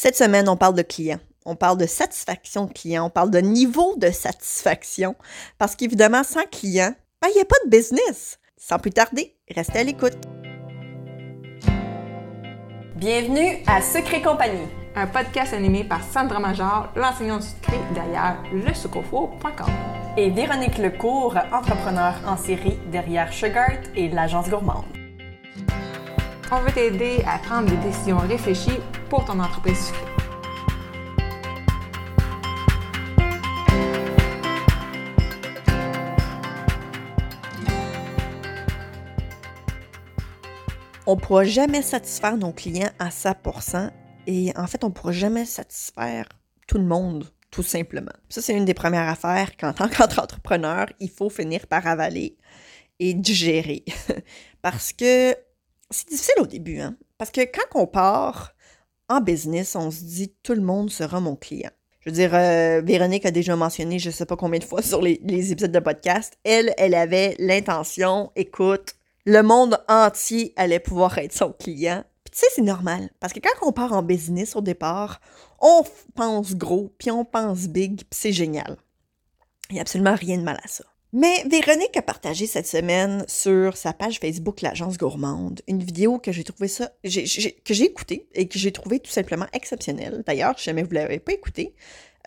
Cette semaine, on parle de clients. On parle de satisfaction de client, on parle de niveau de satisfaction, parce qu'évidemment, sans client, ben, il n'y a pas de business. Sans plus tarder, restez à l'écoute. Bienvenue à Secret Compagnie, un podcast animé par Sandra Major, l'enseignante secret derrière lesucofo.com. Et Véronique Lecourt, entrepreneur en série derrière Sugart et l'agence gourmande. On veut t'aider à prendre des décisions réfléchies pour ton entreprise. On ne pourra jamais satisfaire nos clients à 100% et en fait, on ne pourra jamais satisfaire tout le monde, tout simplement. Ça, c'est une des premières affaires qu'en tant qu'entrepreneur, il faut finir par avaler et digérer. Parce que c'est difficile au début, hein? Parce que quand on part en business, on se dit tout le monde sera mon client. Je veux dire, euh, Véronique a déjà mentionné, je ne sais pas combien de fois sur les, épisodes de podcast, elle, elle avait l'intention, écoute, le monde entier allait pouvoir être son client. Puis tu sais, c'est normal. Parce que quand on part en business au départ, on pense gros, puis on pense big, puis c'est génial. Il n'y a absolument rien de mal à ça. Mais Véronique a partagé cette semaine sur sa page Facebook L'Agence Gourmande une vidéo que j'ai trouvé que j'ai écoutée et que j'ai trouvé tout simplement exceptionnelle. D'ailleurs, si jamais vous ne l'avez pas écoutée,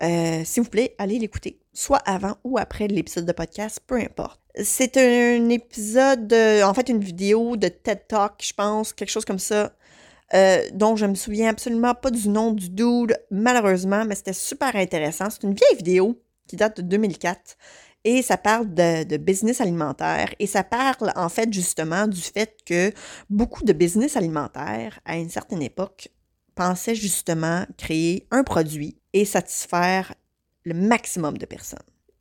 euh, s'il vous plaît, allez l'écouter, soit avant ou après l'épisode de podcast, peu importe. C'est un épisode, en fait, une vidéo de TED Talk, je pense, quelque chose comme ça, euh, dont je me souviens absolument pas du nom du dude, malheureusement, mais c'était super intéressant. C'est une vieille vidéo qui date de 2004 et ça parle de, business alimentaire et ça parle en fait justement du fait que beaucoup de business alimentaire à une certaine époque pensaient justement créer un produit et satisfaire le maximum de personnes.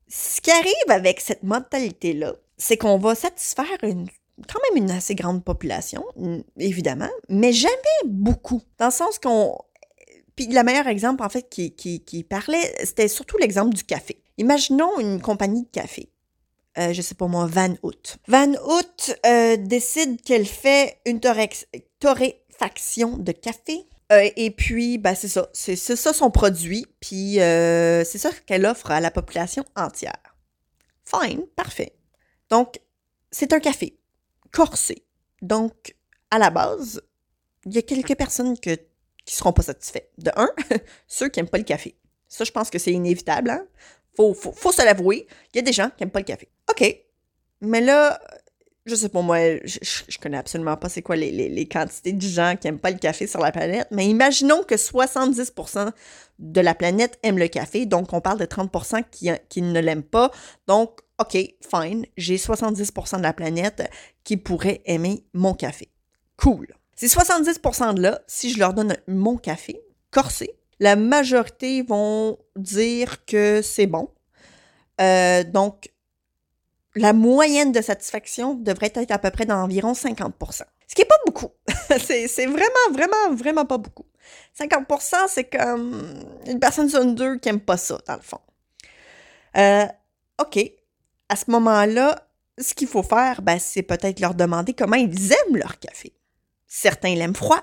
Ce qui arrive avec cette mentalité-là, c'est qu'on va satisfaire quand même une assez grande population, évidemment, mais jamais beaucoup. Dans le sens qu'on puis le meilleur exemple, en fait, qui, qui, parlait, c'était surtout l'exemple du café. Imaginons une compagnie de café. Euh, je sais pas moi, Van Hout. Van Hout euh, décide qu'elle fait une torréfaction de café. Euh, et puis, ben, c'est ça. C'est ça son produit. Puis, euh, c'est ça qu'elle offre à la population entière. Fine, parfait. Donc, c'est un café corsé. Donc, à la base, il y a quelques personnes que qui seront pas satisfaits. De un, ceux qui n'aiment pas le café. Ça, je pense que c'est inévitable. Hein? Faut, faut, se l'avouer. Il y a des gens qui n'aiment pas le café. OK. Mais là, je sais pas moi, je, je connais absolument pas c'est quoi les, quantités de gens qui n'aiment pas le café sur la planète, mais imaginons que 70% de la planète aime le café, donc on parle de 30% qui, qui ne l'aiment pas. Donc, OK, fine, j'ai 70% de la planète qui pourrait aimer mon café. Cool. Ces 70% de là, si je leur donne mon café corsé, la majorité vont dire que c'est bon. Euh, donc, la moyenne de satisfaction devrait être à peu près d'environ 50% Ce qui n'est pas beaucoup. c'est vraiment, vraiment, vraiment pas beaucoup. 50% c'est comme une personne sur deux qui n'aime pas ça, dans le fond. Euh, OK. À ce moment-là, ce qu'il faut faire, ben, c'est peut-être leur demander comment ils aiment leur café. Certains l'aiment froid,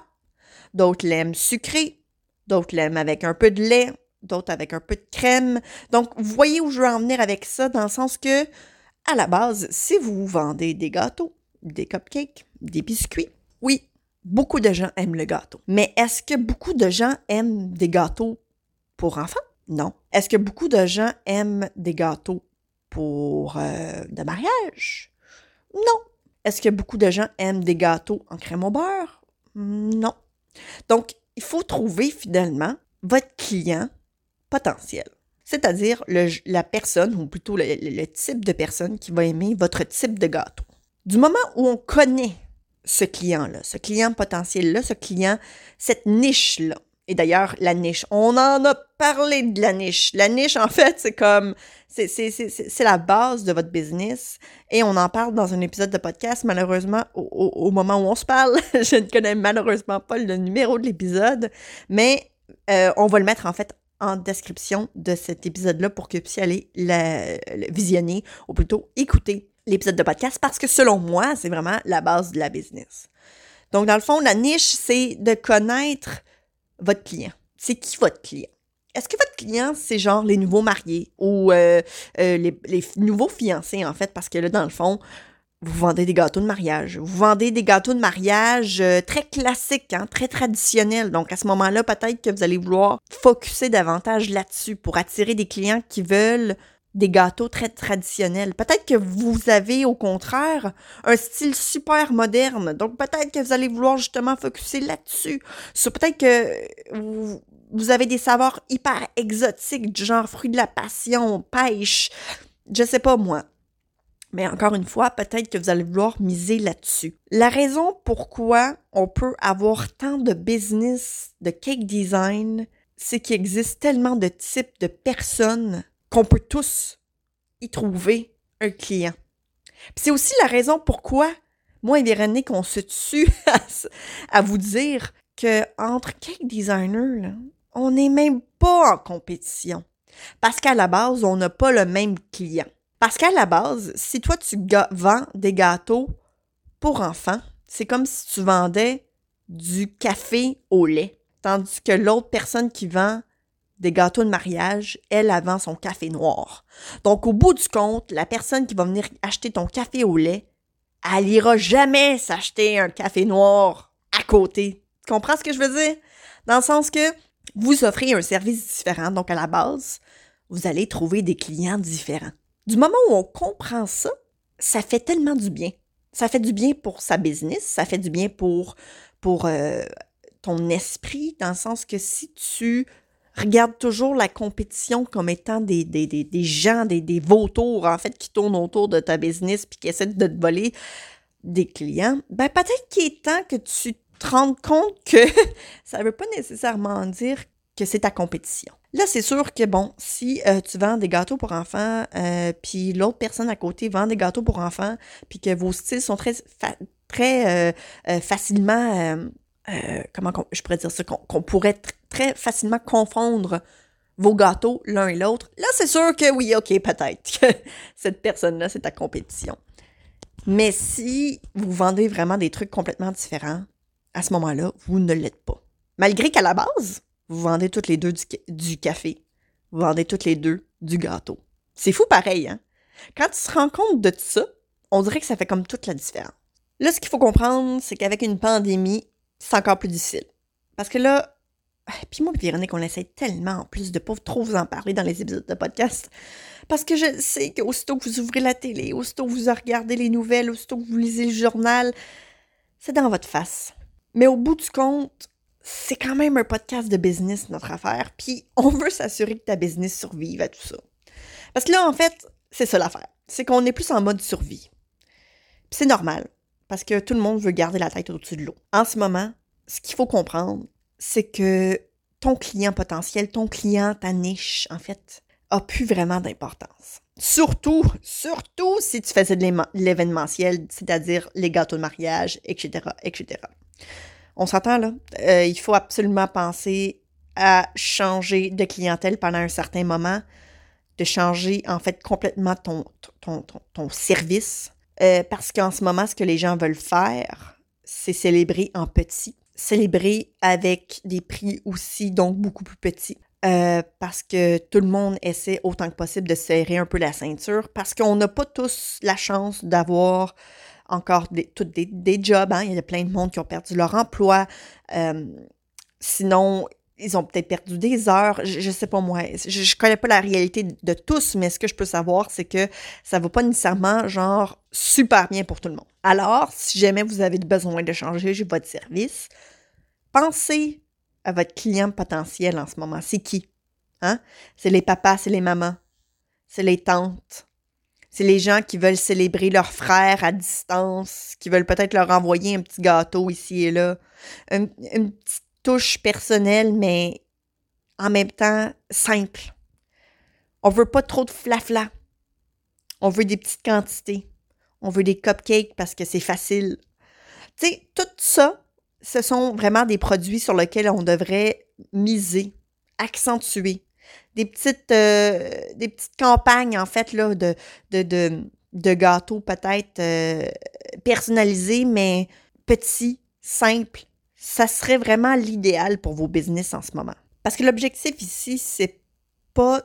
d'autres l'aiment sucré, d'autres l'aiment avec un peu de lait, d'autres avec un peu de crème. Donc, vous voyez où je veux en venir avec ça, dans le sens que, à la base, si vous vendez des gâteaux, des cupcakes, des biscuits, oui, beaucoup de gens aiment le gâteau. Mais est-ce que beaucoup de gens aiment des gâteaux pour enfants? Non. Est-ce que beaucoup de gens aiment des gâteaux pour euh, de mariage? Non. Est-ce que beaucoup de gens aiment des gâteaux en crème au beurre? Non. Donc, il faut trouver finalement votre client potentiel, c'est-à-dire la personne, ou plutôt le, type de personne qui va aimer votre type de gâteau. Du moment où on connaît ce client-là, ce client potentiel-là, ce client, cette niche-là, et d'ailleurs, la niche, on en a parlé de la niche. La niche, en fait, c'est comme, c'est la base de votre business. Et on en parle dans un épisode de podcast. Malheureusement, au, moment où on se parle, je ne connais malheureusement pas le numéro de l'épisode, mais euh, on va le mettre en fait en description de cet épisode-là pour que vous puissiez aller le visionner, ou plutôt écouter l'épisode de podcast, parce que selon moi, c'est vraiment la base de la business. Donc, dans le fond, la niche, c'est de connaître votre client? c'est qui votre client? Est-ce que votre client, c'est genre les nouveaux mariés ou euh, euh, les, nouveaux fiancés, en fait, parce que là, dans le fond, vous vendez des gâteaux de mariage. Vous vendez des gâteaux de mariage euh, très classiques, hein, très traditionnels. Donc, à ce moment-là, peut-être que vous allez vouloir focuser davantage là-dessus pour attirer des clients qui veulent des gâteaux très traditionnels. Peut-être que vous avez au contraire un style super moderne. Donc peut-être que vous allez vouloir justement focuser là-dessus. Peut-être que vous, vous avez des saveurs hyper exotiques du genre fruits de la passion, pêche, je sais pas moi. Mais encore une fois, peut-être que vous allez vouloir miser là-dessus. La raison pourquoi on peut avoir tant de business de cake design, c'est qu'il existe tellement de types de personnes qu'on peut tous y trouver un client. C'est aussi la raison pourquoi moi et Véronique, on se tue à, vous dire que entre cake designers, on n'est même pas en compétition. Parce qu'à la base, on n'a pas le même client. Parce qu'à la base, si toi tu vends des gâteaux pour enfants, c'est comme si tu vendais du café au lait. Tandis que l'autre personne qui vend des gâteaux de mariage, elle, elle vend son café noir. Donc, au bout du compte, la personne qui va venir acheter ton café au lait, elle n'ira jamais s'acheter un café noir à côté. Tu comprends ce que je veux dire? Dans le sens que vous offrez un service différent. Donc, à la base, vous allez trouver des clients différents. Du moment où on comprend ça, ça fait tellement du bien. Ça fait du bien pour sa business, ça fait du bien pour, pour euh, ton esprit, dans le sens que si tu regardes toujours la compétition comme étant des, gens, des, des vautours, en fait, qui tournent autour de ta business puis qui essaient de te voler des clients, ben peut-être qu'il est temps que tu te rendes compte que ça ne veut pas nécessairement dire que c'est ta compétition. Là, c'est sûr que, bon, si euh, tu vends des gâteaux pour enfants, euh, puis l'autre personne à côté vend des gâteaux pour enfants, puis que vos styles sont très, très euh, facilement, comment je pourrais dire ça, qu'on pourrait très facilement confondre vos gâteaux l'un et l'autre, là, c'est sûr que oui, OK, peut-être que cette personne-là, c'est ta compétition. Mais si vous vendez vraiment des trucs complètement différents, à ce moment-là, vous ne l'êtes pas. Malgré qu'à la base, vous vendez toutes les deux du, café. Vous vendez toutes les deux du gâteau. C'est fou pareil, hein? Quand tu te rends compte de tout ça, on dirait que ça fait comme toute la différence. Là, ce qu'il faut comprendre, c'est qu'avec une pandémie, c'est encore plus difficile. Parce que là, puis moi Véronique, on essaie tellement en plus de pas trop vous en parler dans les épisodes de podcast. Parce que je sais qu'aussitôt que vous ouvrez la télé, aussitôt que vous regardez les nouvelles, aussitôt que vous lisez le journal, c'est dans votre face. Mais au bout du compte, c'est quand même un podcast de business, notre affaire. Puis on veut s'assurer que ta business survive à tout ça. Parce que là, en fait, c'est ça l'affaire. C'est qu'on est plus en mode survie. C'est normal. Parce que tout le monde veut garder la tête au-dessus de l'eau. En ce moment, ce qu'il faut comprendre, c'est que ton client potentiel, ton client, ta niche, en fait, a plus vraiment d'importance. Surtout, surtout si tu faisais de l'événementiel, c'est-à-dire les gâteaux de mariage, etc., etc. On s'entend là? Euh, il faut absolument penser à changer de clientèle pendant un certain moment, de changer en fait complètement ton, ton, ton, service. Euh, parce qu'en ce moment, ce que les gens veulent faire, c'est célébrer en petit, célébrer avec des prix aussi, donc beaucoup plus petits. Euh, parce que tout le monde essaie autant que possible de serrer un peu la ceinture, parce qu'on n'a pas tous la chance d'avoir encore des, des, jobs. Hein. Il y a plein de monde qui ont perdu leur emploi. Euh, sinon, ils ont peut-être perdu des heures. Je, ne sais pas moi. Je, ne connais pas la réalité de tous, mais ce que je peux savoir, c'est que ça va pas nécessairement genre super bien pour tout le monde. Alors, si jamais vous avez besoin de changer votre service, pensez à votre client potentiel en ce moment. C'est qui? Hein? C'est les papas, c'est les mamans, c'est les tantes, c'est les gens qui veulent célébrer leur frère à distance, qui veulent peut-être leur envoyer un petit gâteau ici et là. Une, petite touche personnelle, mais en même temps simple. On veut pas trop de flafla. On veut des petites quantités. On veut des cupcakes parce que c'est facile. Tu sais, tout ça, ce sont vraiment des produits sur lesquels on devrait miser, accentuer des petites, euh, campagnes, en fait, là, de, gâteaux peut-être euh, personnalisés, mais petits, simples. Ça serait vraiment l'idéal pour vos business en ce moment. Parce que l'objectif ici, c'est pas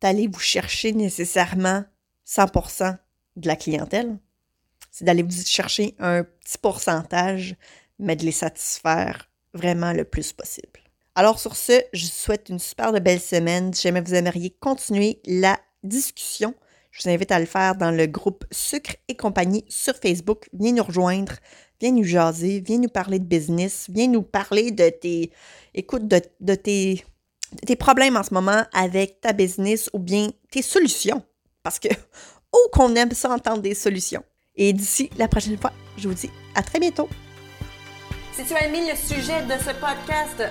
d'aller vous chercher nécessairement 100% de la clientèle. C'est d'aller vous chercher un petit pourcentage, mais de les satisfaire vraiment le plus possible. Alors sur ce, je vous souhaite une super belle semaine. Si jamais vous aimeriez continuer la discussion, je vous invite à le faire dans le groupe Sucre et compagnie sur Facebook. Viens nous rejoindre, viens nous jaser, viens nous parler de business, viens nous parler de tes, écoute, de, de tes, de tes problèmes en ce moment avec ta business ou bien tes solutions. Parce que, oh, qu'on aime ça entendre des solutions. Et d'ici la prochaine fois, je vous dis à très bientôt. Si tu as aimé le sujet de ce podcast,